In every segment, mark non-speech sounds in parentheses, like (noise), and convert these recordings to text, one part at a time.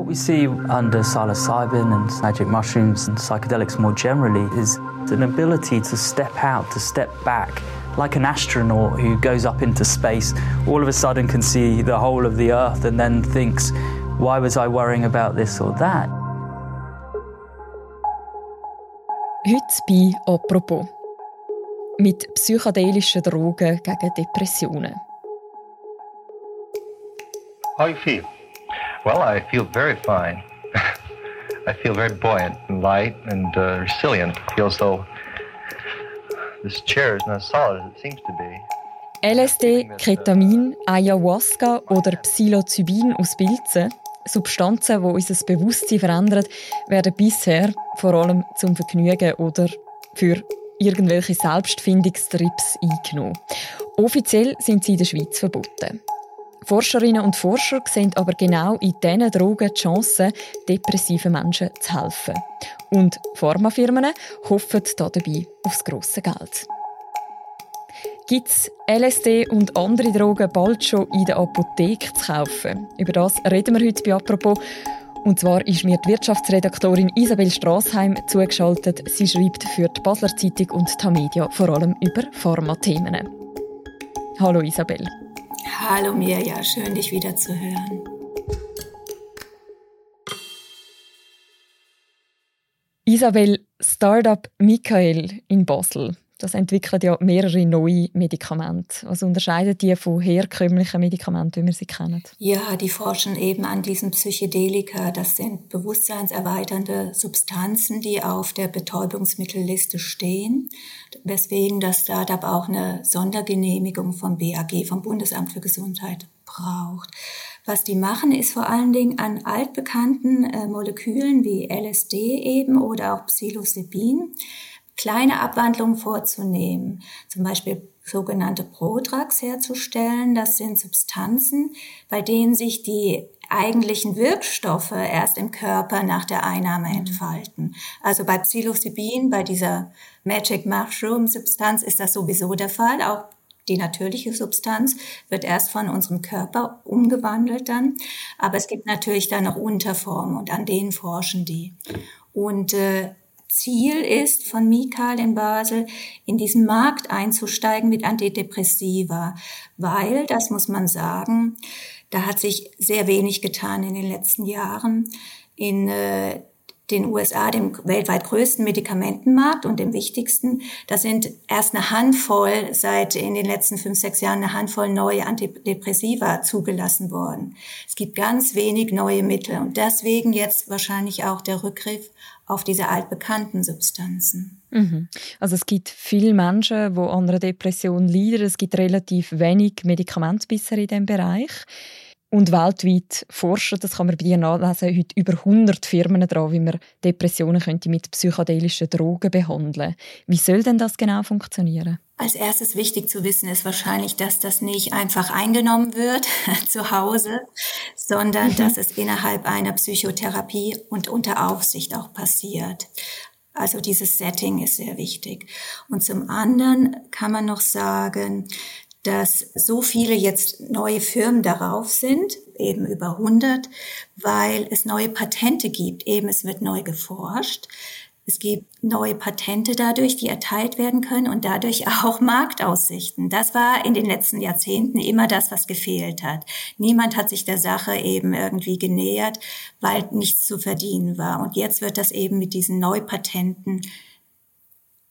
What we see under psilocybin and magic mushrooms and psychedelics more generally is an ability to step out, to step back, like an astronaut who goes up into space, all of a sudden can see the whole of the Earth and then thinks, why was I worrying about this or that? Heute bei «Apropos» mit psychedelischen Drogen gegen Depressionen. How you feel? Well, I feel very fine. (laughs) I feel very buoyant and light and uh, resilient. I feel as though this chair is not solid as it seems to be. LSD, Ketamin, Ayahuasca oder Psilocybin aus Pilzen, Substanzen, die unser Bewusstsein verändern, werden bisher vor allem zum Vergnügen oder für irgendwelche Selbstfindungstrips eingenommen. Offiziell sind sie in der Schweiz verboten. Forscherinnen und Forscher sehen aber genau in diesen Drogen die Chance, depressiven Menschen zu helfen. Und Pharmafirmen hoffen dabei aufs grosse Geld. Gibt es LSD und andere Drogen bald schon in der Apotheke zu kaufen? Über das reden wir heute bei «Apropos». Und zwar ist mir die Wirtschaftsredaktorin Isabel Strassheim zugeschaltet. Sie schreibt für die Basler Zeitung und Tamedia vor allem über Pharmathemen. Hallo Isabel. Hallo Mirja, schön dich wieder zu hören. Isabel, Startup Michael in Basel. Das entwickelt ja mehrere neue Medikamente. Was unterscheidet die von herkömmlichen Medikamenten, wie wir sie kennen? Ja, die forschen eben an diesen Psychedelika. Das sind bewusstseinserweiternde Substanzen, die auf der Betäubungsmittelliste stehen. Weswegen das Startup auch eine Sondergenehmigung vom BAG, vom Bundesamt für Gesundheit, braucht. Was die machen, ist vor allen Dingen an altbekannten äh, Molekülen wie LSD eben oder auch Psilocybin kleine Abwandlungen vorzunehmen, zum Beispiel sogenannte Prodrugs herzustellen. Das sind Substanzen, bei denen sich die eigentlichen Wirkstoffe erst im Körper nach der Einnahme mhm. entfalten. Also bei Psilocybin, bei dieser Magic Mushroom Substanz ist das sowieso der Fall. Auch die natürliche Substanz wird erst von unserem Körper umgewandelt dann. Aber es gibt natürlich da noch Unterformen und an denen forschen die. Und äh, Ziel ist von Mikal in Basel, in diesen Markt einzusteigen mit Antidepressiva, weil, das muss man sagen, da hat sich sehr wenig getan in den letzten Jahren. In äh, den USA, dem weltweit größten Medikamentenmarkt und dem wichtigsten. Da sind erst eine Handvoll, seit in den letzten fünf, sechs Jahren eine Handvoll neue Antidepressiva zugelassen worden. Es gibt ganz wenig neue Mittel und deswegen jetzt wahrscheinlich auch der Rückgriff auf diese altbekannten Substanzen. Mhm. Also es gibt viele Menschen, die an einer Depression leiden. Es gibt relativ wenig Medikamente bisher in diesem Bereich und weltweit forschen, das kann man bei dir nachlesen, heute über 100 Firmen daran, wie man Depressionen könnte mit psychedelischen Drogen behandeln Wie soll denn das genau funktionieren? Als erstes wichtig zu wissen ist wahrscheinlich, dass das nicht einfach eingenommen wird (laughs) zu Hause, sondern mhm. dass es innerhalb einer Psychotherapie und unter Aufsicht auch passiert. Also dieses Setting ist sehr wichtig. Und zum anderen kann man noch sagen, dass so viele jetzt neue Firmen darauf sind, eben über 100, weil es neue Patente gibt. Eben es wird neu geforscht. Es gibt neue Patente dadurch, die erteilt werden können und dadurch (laughs) auch Marktaussichten. Das war in den letzten Jahrzehnten immer das, was gefehlt hat. Niemand hat sich der Sache eben irgendwie genähert, weil nichts zu verdienen war. Und jetzt wird das eben mit diesen Neupatenten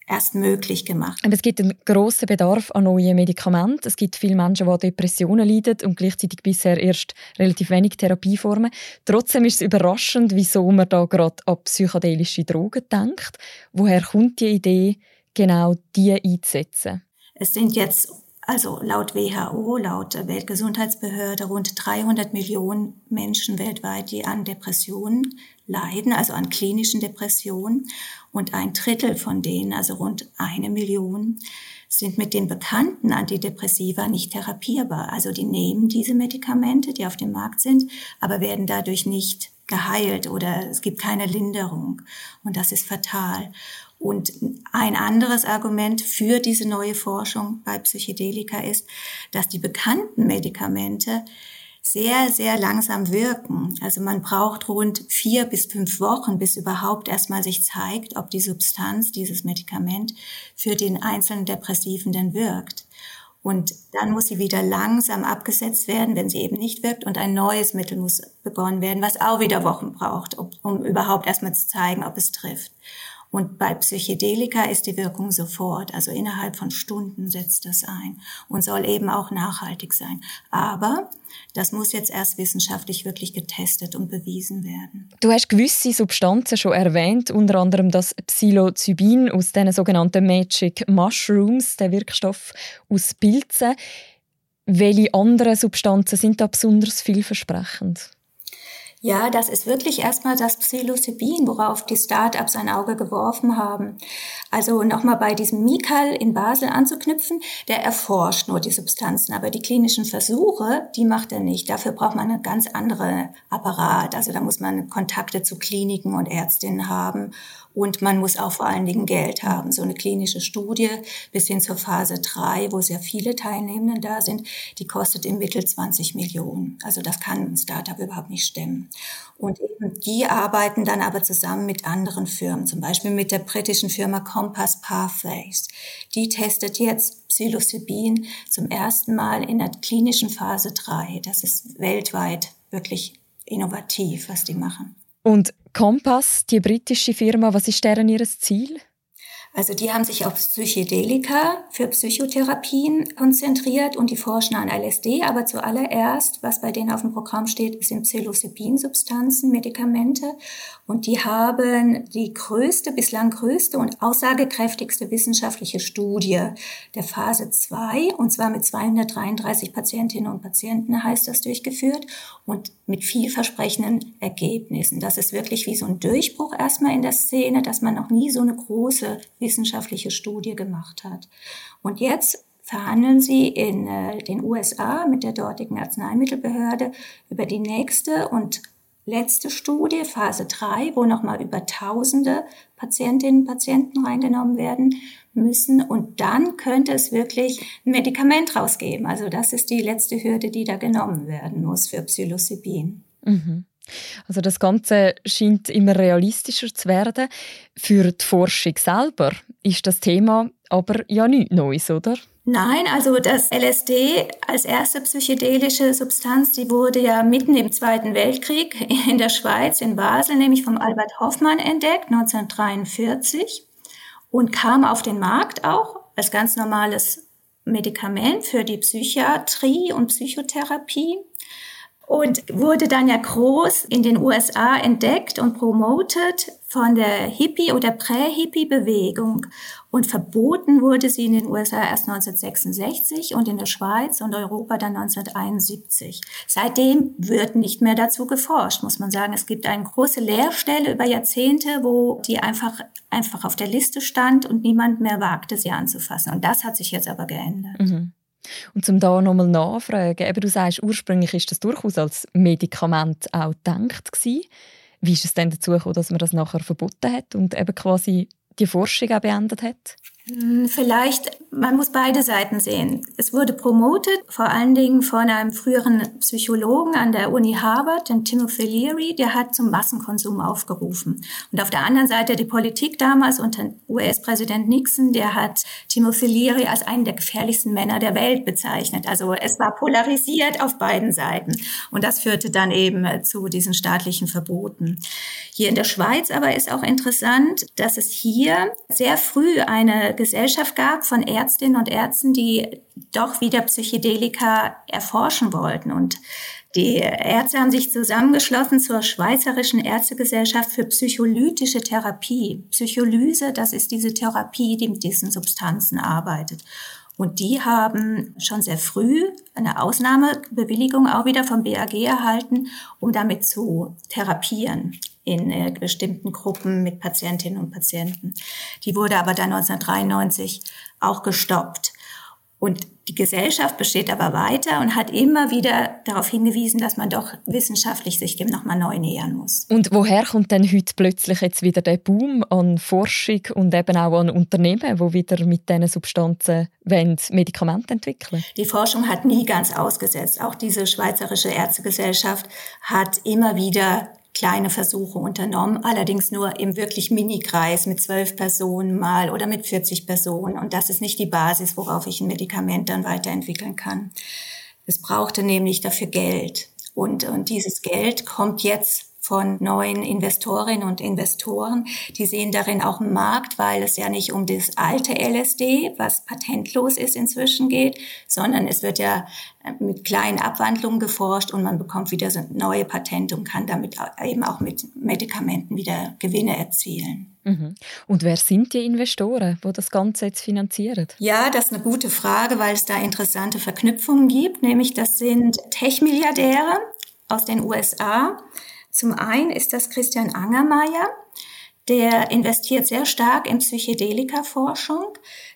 erst möglich gemacht. Es gibt einen grossen Bedarf an neuen Medikamenten. Es gibt viele Menschen, die Depressionen leiden und gleichzeitig bisher erst relativ wenig Therapieformen. Trotzdem ist es überraschend, wieso man da gerade an psychedelische Drogen denkt. Woher kommt die Idee, genau die einzusetzen? Es sind jetzt also laut WHO, laut Weltgesundheitsbehörde, rund 300 Millionen Menschen weltweit, die an Depressionen leiden, also an klinischen Depressionen. Und ein Drittel von denen, also rund eine Million, sind mit den bekannten Antidepressiva nicht therapierbar. Also die nehmen diese Medikamente, die auf dem Markt sind, aber werden dadurch nicht geheilt oder es gibt keine Linderung. Und das ist fatal. Und ein anderes Argument für diese neue Forschung bei Psychedelika ist, dass die bekannten Medikamente sehr, sehr langsam wirken. Also man braucht rund vier bis fünf Wochen, bis überhaupt erstmal sich zeigt, ob die Substanz, dieses Medikament für den einzelnen Depressiven denn wirkt. Und dann muss sie wieder langsam abgesetzt werden, wenn sie eben nicht wirkt. Und ein neues Mittel muss begonnen werden, was auch wieder Wochen braucht, um, um überhaupt erstmal zu zeigen, ob es trifft. Und bei Psychedelika ist die Wirkung sofort, also innerhalb von Stunden setzt das ein und soll eben auch nachhaltig sein. Aber das muss jetzt erst wissenschaftlich wirklich getestet und bewiesen werden. Du hast gewisse Substanzen schon erwähnt, unter anderem das Psilocybin aus den sogenannten Magic Mushrooms, der Wirkstoff aus Pilzen. Welche anderen Substanzen sind da besonders vielversprechend? Ja, das ist wirklich erstmal das Psilocybin, worauf die Start-ups ein Auge geworfen haben. Also nochmal bei diesem Mikal in Basel anzuknüpfen, der erforscht nur die Substanzen, aber die klinischen Versuche, die macht er nicht. Dafür braucht man eine ganz andere Apparat. Also da muss man Kontakte zu Kliniken und Ärztinnen haben und man muss auch vor allen Dingen Geld haben. So eine klinische Studie bis hin zur Phase 3, wo sehr viele Teilnehmenden da sind, die kostet im Mittel 20 Millionen. Also das kann ein Startup überhaupt nicht stemmen. Und eben die arbeiten dann aber zusammen mit anderen Firmen, zum Beispiel mit der britischen Firma Compass Pathways. Die testet jetzt Psilocybin zum ersten Mal in der klinischen Phase 3. Das ist weltweit wirklich innovativ, was die machen. Und Kompass, die britische Firma, was ist deren ihr Ziel? Also die haben sich auf Psychedelika für Psychotherapien konzentriert und die forschen an LSD, aber zuallererst, was bei denen auf dem Programm steht, sind Psilocybin-Substanzen, Medikamente und die haben die größte, bislang größte und aussagekräftigste wissenschaftliche Studie der Phase 2 und zwar mit 233 Patientinnen und Patienten heißt das durchgeführt und mit vielversprechenden Ergebnissen. Das ist wirklich wie so ein Durchbruch erstmal in der Szene, dass man noch nie so eine große wissenschaftliche Studie gemacht hat. Und jetzt verhandeln sie in äh, den USA mit der dortigen Arzneimittelbehörde über die nächste und letzte Studie, Phase 3, wo nochmal über tausende Patientinnen und Patienten reingenommen werden müssen. Und dann könnte es wirklich ein Medikament rausgeben. Also das ist die letzte Hürde, die da genommen werden muss für Psilocybin. Mhm. Also das Ganze scheint immer realistischer zu werden. Für die Forschung selber ist das Thema aber ja nichts Neues, oder? Nein, also das LSD als erste psychedelische Substanz, die wurde ja mitten im Zweiten Weltkrieg in der Schweiz, in Basel, nämlich vom Albert Hoffmann entdeckt, 1943, und kam auf den Markt auch als ganz normales Medikament für die Psychiatrie und Psychotherapie und wurde dann ja groß in den USA entdeckt und promotet von der Hippie- oder Prä-Hippie-Bewegung. Und verboten wurde sie in den USA erst 1966 und in der Schweiz und Europa dann 1971. Seitdem wird nicht mehr dazu geforscht, muss man sagen. Es gibt eine große Leerstelle über Jahrzehnte, wo die einfach, einfach auf der Liste stand und niemand mehr wagte, sie anzufassen. Und das hat sich jetzt aber geändert. Mhm. Und zum da nochmal nachfragen, eben du sagst, ursprünglich ist das durchaus als Medikament auch gedacht gewesen. Wie ist es denn dazu gekommen, dass man das nachher verboten hat und eben quasi die Forschung auch beendet hat? Hm, vielleicht, man muss beide Seiten sehen. Es wurde promotet, vor allen Dingen von einem früheren Psychologen an der Uni Harvard, den Timothy Leary, der hat zum Massenkonsum aufgerufen. Und auf der anderen Seite die Politik damals unter US-Präsident Nixon, der hat Timothy Leary als einen der gefährlichsten Männer der Welt bezeichnet. Also es war polarisiert auf beiden Seiten. Und das führte dann eben zu diesen staatlichen Verboten. Hier in der Schweiz aber ist auch interessant, dass es hier sehr früh eine Gesellschaft gab von Ärztinnen und Ärzten, die doch wieder Psychedelika erforschen wollten. Und die Ärzte haben sich zusammengeschlossen zur Schweizerischen Ärztegesellschaft für psycholytische Therapie. Psycholyse, das ist diese Therapie, die mit diesen Substanzen arbeitet. Und die haben schon sehr früh eine Ausnahmebewilligung auch wieder vom BAG erhalten, um damit zu therapieren in äh, bestimmten Gruppen mit Patientinnen und Patienten. Die wurde aber dann 1993 auch gestoppt. Und die Gesellschaft besteht aber weiter und hat immer wieder darauf hingewiesen, dass man doch wissenschaftlich sich dem nochmal neu nähern muss. Und woher kommt denn heute plötzlich jetzt wieder der Boom an Forschung und eben auch an Unternehmen, wo wieder mit diesen Substanzen Medikamente entwickeln? Die Forschung hat nie ganz ausgesetzt. Auch diese Schweizerische Ärztegesellschaft hat immer wieder kleine Versuche unternommen, allerdings nur im wirklich Mini-Kreis mit zwölf Personen mal oder mit 40 Personen. Und das ist nicht die Basis, worauf ich ein Medikament dann weiterentwickeln kann. Es brauchte nämlich dafür Geld. Und, und dieses Geld kommt jetzt von neuen Investorinnen und Investoren. Die sehen darin auch einen Markt, weil es ja nicht um das alte LSD, was patentlos ist, inzwischen geht, sondern es wird ja mit kleinen Abwandlungen geforscht und man bekommt wieder so neue Patente und kann damit eben auch mit Medikamenten wieder Gewinne erzielen. Mhm. Und wer sind die Investoren, wo das Ganze jetzt finanzieren? Ja, das ist eine gute Frage, weil es da interessante Verknüpfungen gibt. Nämlich das sind Tech-Milliardäre aus den USA, zum einen ist das Christian Angermeier, der investiert sehr stark in Psychedelika-Forschung.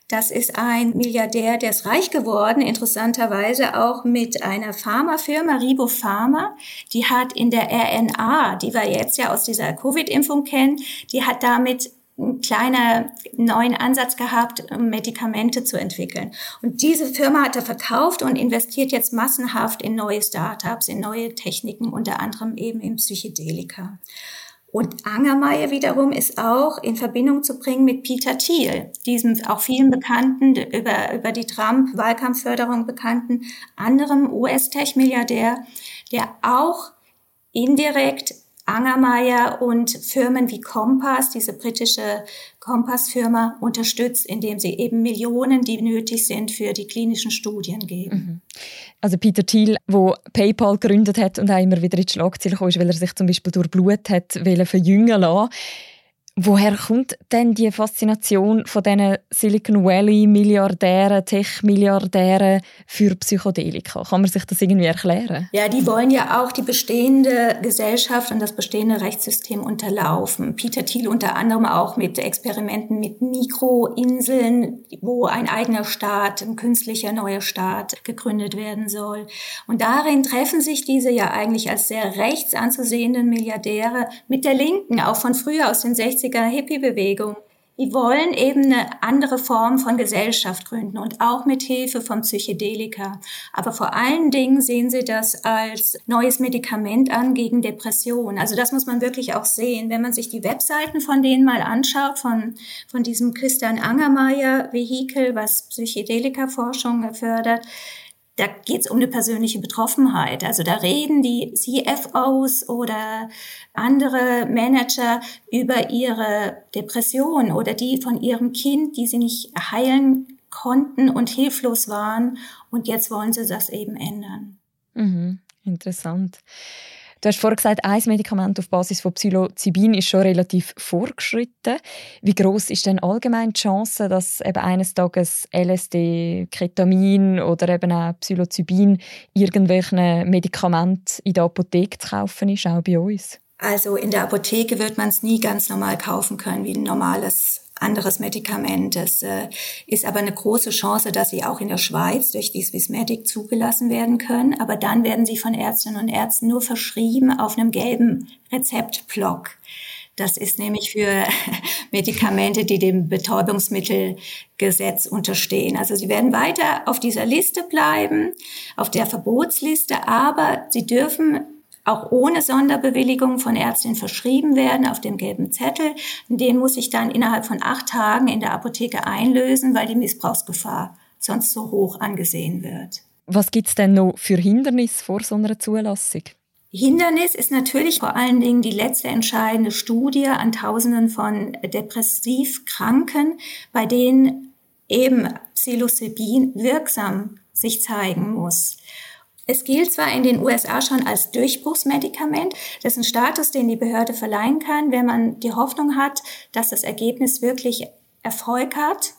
Das ist ein Milliardär, der ist reich geworden, interessanterweise auch mit einer Pharmafirma, Ribo Pharma. Die hat in der RNA, die wir jetzt ja aus dieser Covid-Impfung kennen, die hat damit einen kleinen neuen Ansatz gehabt, Medikamente zu entwickeln. Und diese Firma hat er verkauft und investiert jetzt massenhaft in neue Startups, in neue Techniken, unter anderem eben in Psychedelika. Und Angermeier wiederum ist auch in Verbindung zu bringen mit Peter Thiel, diesem auch vielen bekannten, über, über die Trump-Wahlkampfförderung bekannten anderem US-Tech-Milliardär, der auch indirekt Angermeier und Firmen wie Compass, diese britische Compass-Firma, unterstützt, indem sie eben Millionen, die nötig sind, für die klinischen Studien geben. Mhm. Also Peter Thiel, der PayPal gegründet hat und auch immer wieder in die Schlagzeilen kam, weil er sich zum Beispiel durch Blut hat verjüngen lassen Woher kommt denn die Faszination von diesen Silicon Valley Milliardären, Tech-Milliardären für Psychedelika? Kann man sich das irgendwie erklären? Ja, die wollen ja auch die bestehende Gesellschaft und das bestehende Rechtssystem unterlaufen. Peter Thiel unter anderem auch mit Experimenten mit Mikroinseln, wo ein eigener Staat, ein künstlicher neuer Staat gegründet werden soll. Und darin treffen sich diese ja eigentlich als sehr rechts anzusehenden Milliardäre mit der Linken, auch von früher aus den 60 60er Hippie-Bewegung. Die wollen eben eine andere Form von Gesellschaft gründen und auch mit Hilfe von Psychedelika. Aber vor allen Dingen sehen sie das als neues Medikament an gegen Depression. Also das muss man wirklich auch sehen. Wenn man sich die Webseiten von denen mal anschaut, von, von diesem Christian Angermeier Vehikel, was Psychedelika-Forschung fördert, da geht es um eine persönliche Betroffenheit. Also da reden die CFOs oder andere Manager über ihre Depression oder die von ihrem Kind, die sie nicht heilen konnten und hilflos waren. Und jetzt wollen sie das eben ändern. Mhm, interessant. Du hast vorhin gesagt, ein Medikament auf Basis von Psilocybin ist schon relativ vorgeschritten. Wie groß ist denn allgemein die Chance, dass eben eines Tages LSD, Ketamin oder eben auch Psilocybin irgendwelchen Medikament in der Apotheke zu kaufen ist, auch bei uns? Also in der Apotheke wird man es nie ganz normal kaufen können wie ein normales anderes Medikament. Es äh, ist aber eine große Chance, dass sie auch in der Schweiz durch die Swissmedic zugelassen werden können. Aber dann werden sie von Ärztinnen und Ärzten nur verschrieben auf einem gelben Rezeptblock. Das ist nämlich für (laughs) Medikamente, die dem Betäubungsmittelgesetz unterstehen. Also sie werden weiter auf dieser Liste bleiben, auf der Verbotsliste, aber sie dürfen auch ohne Sonderbewilligung von Ärztin verschrieben werden auf dem gelben Zettel. Den muss ich dann innerhalb von acht Tagen in der Apotheke einlösen, weil die Missbrauchsgefahr sonst so hoch angesehen wird. Was gibt's denn noch für Hindernisse vor so einer Zulassung? Hindernis ist natürlich vor allen Dingen die letzte entscheidende Studie an Tausenden von Depressivkranken, bei denen eben Psilocybin wirksam sich zeigen muss. Es gilt zwar in den USA schon als Durchbruchsmedikament, das ist ein Status, den die Behörde verleihen kann, wenn man die Hoffnung hat, dass das Ergebnis wirklich Erfolg hat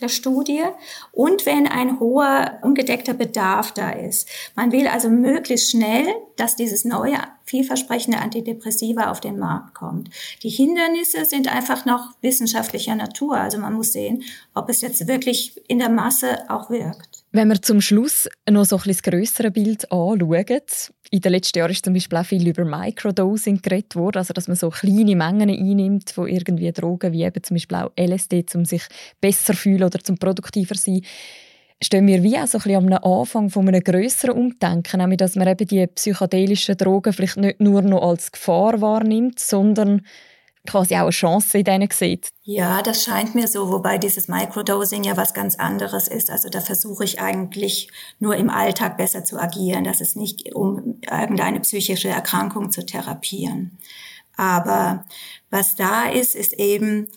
der Studie und wenn ein hoher ungedeckter Bedarf da ist. Man will also möglichst schnell, dass dieses neue vielversprechende Antidepressiva auf den Markt kommt. Die Hindernisse sind einfach noch wissenschaftlicher Natur. Also man muss sehen, ob es jetzt wirklich in der Masse auch wirkt. Wenn wir zum Schluss noch so ein bisschen das Bild anschauen, in den letzten Jahren ist zum Beispiel auch viel über Microdosing geredet worden, also dass man so kleine Mengen einnimmt von irgendwie Drogen, wie eben zum Beispiel auch LSD, um sich besser fühlen oder zum produktiver sein stehen wir wie auch so ein bisschen am Anfang von einem grösseren Umdenken, nämlich dass man eben die psychedelischen Drogen vielleicht nicht nur noch als Gefahr wahrnimmt, sondern quasi auch eine Chance in denen sieht. Ja, das scheint mir so, wobei dieses Microdosing ja was ganz anderes ist. Also da versuche ich eigentlich nur im Alltag besser zu agieren, dass es nicht um irgendeine psychische Erkrankung zu therapieren. Aber was da ist, ist eben,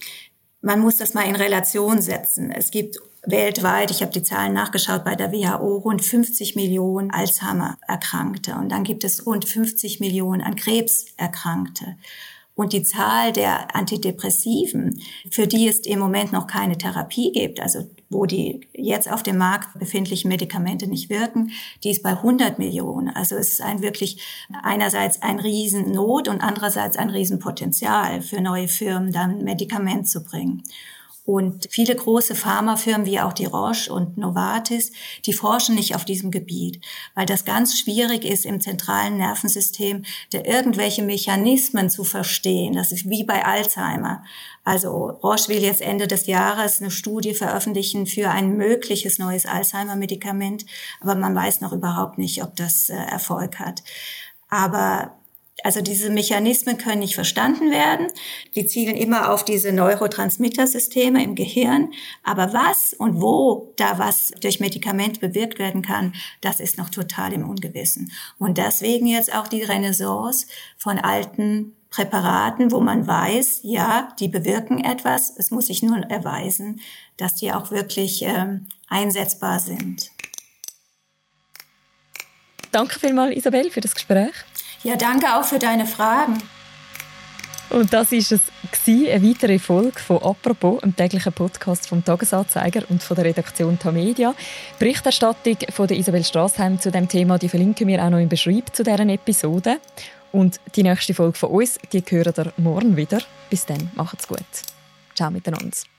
man muss das mal in Relation setzen. Es gibt weltweit, ich habe die Zahlen nachgeschaut, bei der WHO rund 50 Millionen Alzheimer-Erkrankte und dann gibt es rund 50 Millionen an Krebserkrankte. Und die Zahl der Antidepressiven, für die es im Moment noch keine Therapie gibt, also wo die jetzt auf dem Markt befindlichen Medikamente nicht wirken, die ist bei 100 Millionen. Also es ist ein wirklich einerseits ein Riesennot und andererseits ein Riesenpotenzial für neue Firmen, dann Medikament zu bringen. Und viele große Pharmafirmen wie auch die Roche und Novartis, die forschen nicht auf diesem Gebiet, weil das ganz schwierig ist im zentralen Nervensystem, da irgendwelche Mechanismen zu verstehen. Das ist wie bei Alzheimer. Also Roche will jetzt Ende des Jahres eine Studie veröffentlichen für ein mögliches neues Alzheimer-Medikament, aber man weiß noch überhaupt nicht, ob das äh, Erfolg hat. Aber also diese Mechanismen können nicht verstanden werden. Die zielen immer auf diese Neurotransmittersysteme im Gehirn. Aber was und wo da was durch Medikament bewirkt werden kann, das ist noch total im Ungewissen. Und deswegen jetzt auch die Renaissance von alten Präparaten, wo man weiß, ja, die bewirken etwas. Es muss sich nur erweisen, dass die auch wirklich ähm, einsetzbar sind. Danke vielmals, Isabel, für das Gespräch. Ja, danke auch für deine Fragen. Und das ist es eine weitere Folge von «Apropos», einem täglichen Podcast vom «Tagesanzeiger» und von der Redaktion Tamedia. Berichterstattung von der Isabel Strassheim zu dem Thema, die verlinken wir auch noch im Beschreib zu deren Episode. Und die nächste Folge von uns, die hören ihr morgen wieder. Bis dann, macht's gut. Ciao miteinander.